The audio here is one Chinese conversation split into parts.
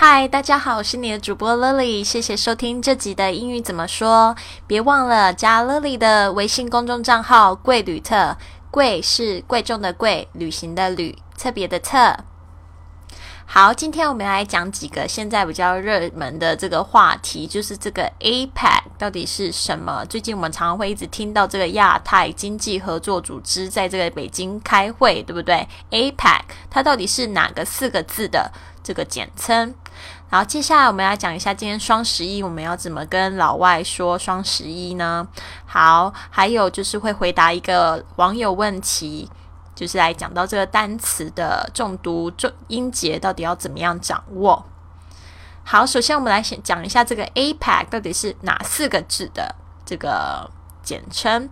嗨，大家好，我是你的主播 Lily，谢谢收听这集的英语怎么说。别忘了加 Lily 的微信公众账号“贵旅特”，贵是贵重的贵，旅行的旅，特别的特。好，今天我们来讲几个现在比较热门的这个话题，就是这个 APEC 到底是什么？最近我们常常会一直听到这个亚太经济合作组织在这个北京开会，对不对？APEC 它到底是哪个四个字的这个简称？然后接下来我们来讲一下今天双十一我们要怎么跟老外说双十一呢？好，还有就是会回答一个网友问题，就是来讲到这个单词的重读重音节到底要怎么样掌握。好，首先我们来先讲一下这个 APEC 到底是哪四个字的这个简称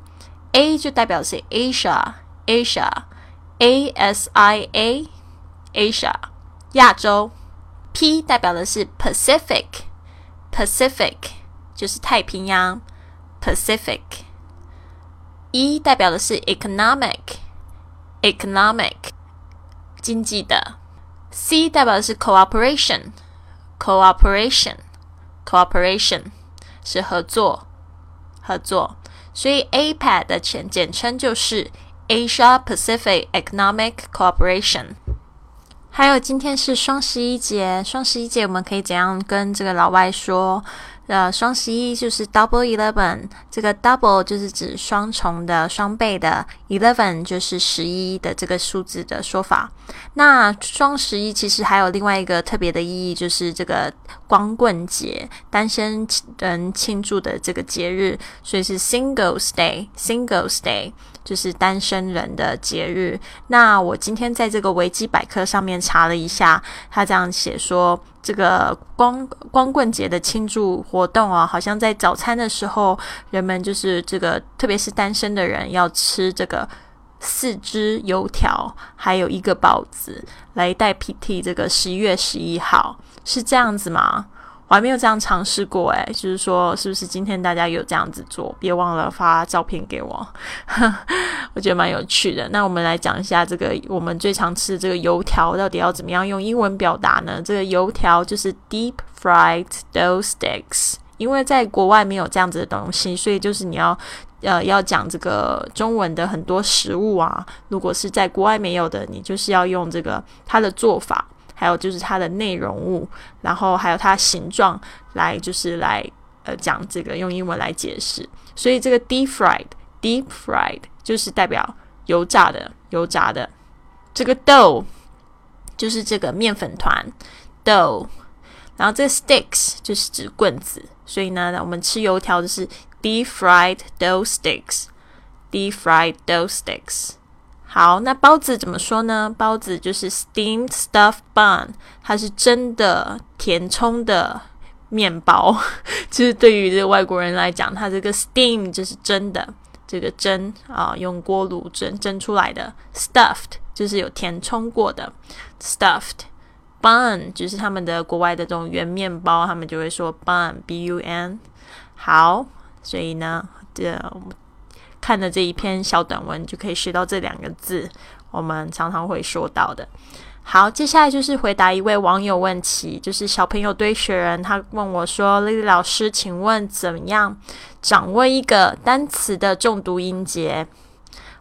？A 就代表是 Asia，Asia，A S I A，Asia，亚洲。P 代表的是 Pacific，Pacific 就是太平洋，Pacific。E 代表的是 Economic，Economic 经济的。C 代表的是 Cooperation，Cooperation，Cooperation 是合作，合作。所以 APEC 的简简称就是 Asia Pacific Economic Cooperation。还有今天是双十一节，双十一节我们可以怎样跟这个老外说？呃，双十一就是 Double Eleven，这个 Double 就是指双重的、双倍的，Eleven 就是十一的这个数字的说法。那双十一其实还有另外一个特别的意义，就是这个光棍节，单身人庆祝的这个节日，所以是 Singles Day，Singles Day 就是单身人的节日。那我今天在这个维基百科上面查了一下，他这样写说。这个光光棍节的庆祝活动啊，好像在早餐的时候，人们就是这个，特别是单身的人要吃这个四只油条，还有一个包子，来代替这个十一月十一号，是这样子吗？我还没有这样尝试过，诶，就是说，是不是今天大家有这样子做？别忘了发照片给我，我觉得蛮有趣的。那我们来讲一下这个我们最常吃的这个油条，到底要怎么样用英文表达呢？这个油条就是 deep fried dough sticks，因为在国外没有这样子的东西，所以就是你要呃要讲这个中文的很多食物啊，如果是在国外没有的，你就是要用这个它的做法。还有就是它的内容物，然后还有它形状，来就是来呃讲这个用英文来解释。所以这个 deep fried，deep fried 就是代表油炸的，油炸的。这个 dough 就是这个面粉团 dough，然后这个 sticks 就是指棍子。所以呢，我们吃油条就是 deep fried dough sticks，deep fried dough sticks。好，那包子怎么说呢？包子就是 steamed stuffed bun，它是真的填充的面包。就是对于这个外国人来讲，它这个 steam 就是真的，这个蒸啊，用锅炉蒸蒸出来的。stuffed 就是有填充过的，stuffed bun 就是他们的国外的这种圆面包，他们就会说 bun b u n。好，所以呢，这。看的这一篇小短文就可以学到这两个字，我们常常会说到的。好，接下来就是回答一位网友问题，就是小朋友堆雪人，他问我说：“丽丽老师，请问怎么样掌握一个单词的重读音节？”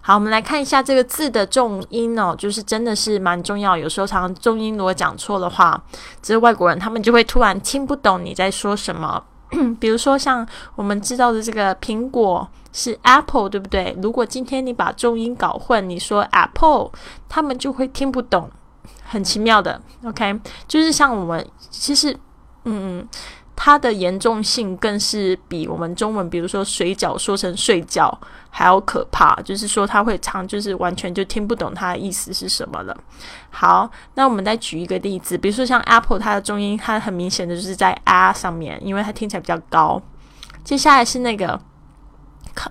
好，我们来看一下这个字的重音哦，就是真的是蛮重要。有时候常常重音如果讲错的话，这外国人他们就会突然听不懂你在说什么。比如说像我们知道的这个苹果是 apple，对不对？如果今天你把重音搞混，你说 apple，他们就会听不懂，很奇妙的。OK，就是像我们其实，嗯。它的严重性更是比我们中文，比如说水饺说成睡觉还要可怕，就是说它会唱，就是完全就听不懂它的意思是什么了。好，那我们再举一个例子，比如说像 Apple，它的重音它很明显的就是在 R 上面，因为它听起来比较高。接下来是那个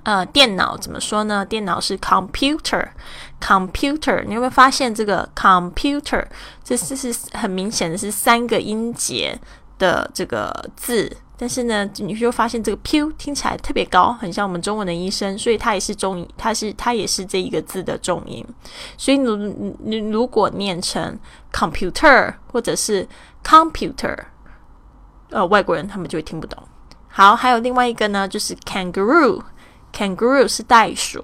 呃电脑怎么说呢？电脑是 computer，computer，你有没有发现这个 computer 这这是很明显的是三个音节。的这个字，但是呢，你就发现这个 “pew” 听起来特别高，很像我们中文的医生，所以它也是重音，它是它也是这一个字的重音。所以你你如果念成 “computer” 或者是 “computer”，呃，外国人他们就会听不懂。好，还有另外一个呢，就是 “kangaroo”，“kangaroo” 是袋鼠。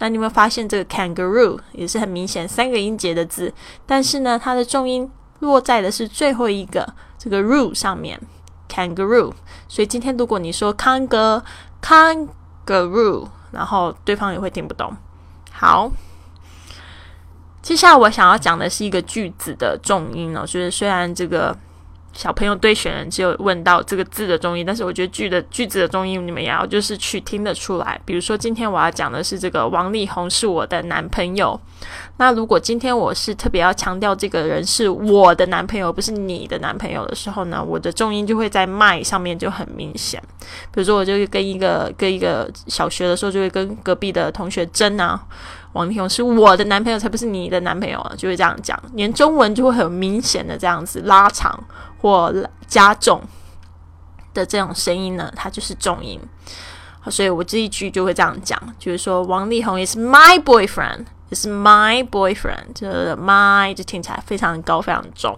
那你有没有发现这个 “kangaroo” 也是很明显三个音节的字，但是呢，它的重音落在的是最后一个这个 “roo” 上面。kangaroo，所以今天如果你说 kangaroo，然后对方也会听不懂。好，接下来我想要讲的是一个句子的重音哦，就是虽然这个。小朋友对选人只有问到这个字的重音，但是我觉得句的句子的重音你们也要就是去听得出来。比如说今天我要讲的是这个王力宏是我的男朋友，那如果今天我是特别要强调这个人是我的男朋友，不是你的男朋友的时候呢，我的重音就会在麦上面就很明显。比如说我就跟一个跟一个小学的时候就会跟隔壁的同学争啊。王力宏是我的男朋友，才不是你的男朋友！就会这样讲，连中文就会很明显的这样子拉长或加重的这种声音呢，它就是重音。所以我这一句就会这样讲，就是说王力宏也是 my boyfriend，也是 my boyfriend，就是 my 就听起来非常高，非常重。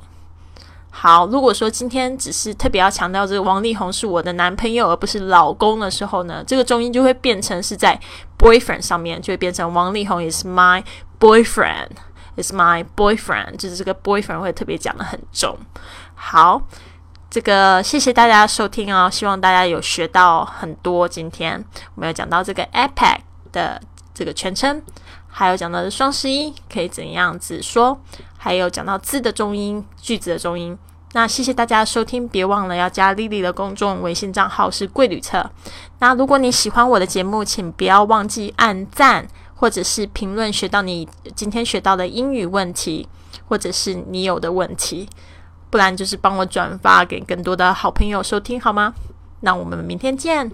好，如果说今天只是特别要强调这个王力宏是我的男朋友，而不是老公的时候呢，这个重音就会变成是在 boyfriend 上面，就会变成王力宏 is my boyfriend，is my boyfriend，就是这个 boyfriend 会特别讲的很重。好，这个谢谢大家收听哦，希望大家有学到很多。今天我们要讲到这个 APEC 的这个全称，还有讲到的双十一可以怎样子说，还有讲到字的重音、句子的重音。那谢谢大家收听，别忘了要加丽丽的公众微信账号是贵旅册。那如果你喜欢我的节目，请不要忘记按赞或者是评论，学到你今天学到的英语问题，或者是你有的问题，不然就是帮我转发给更多的好朋友收听好吗？那我们明天见。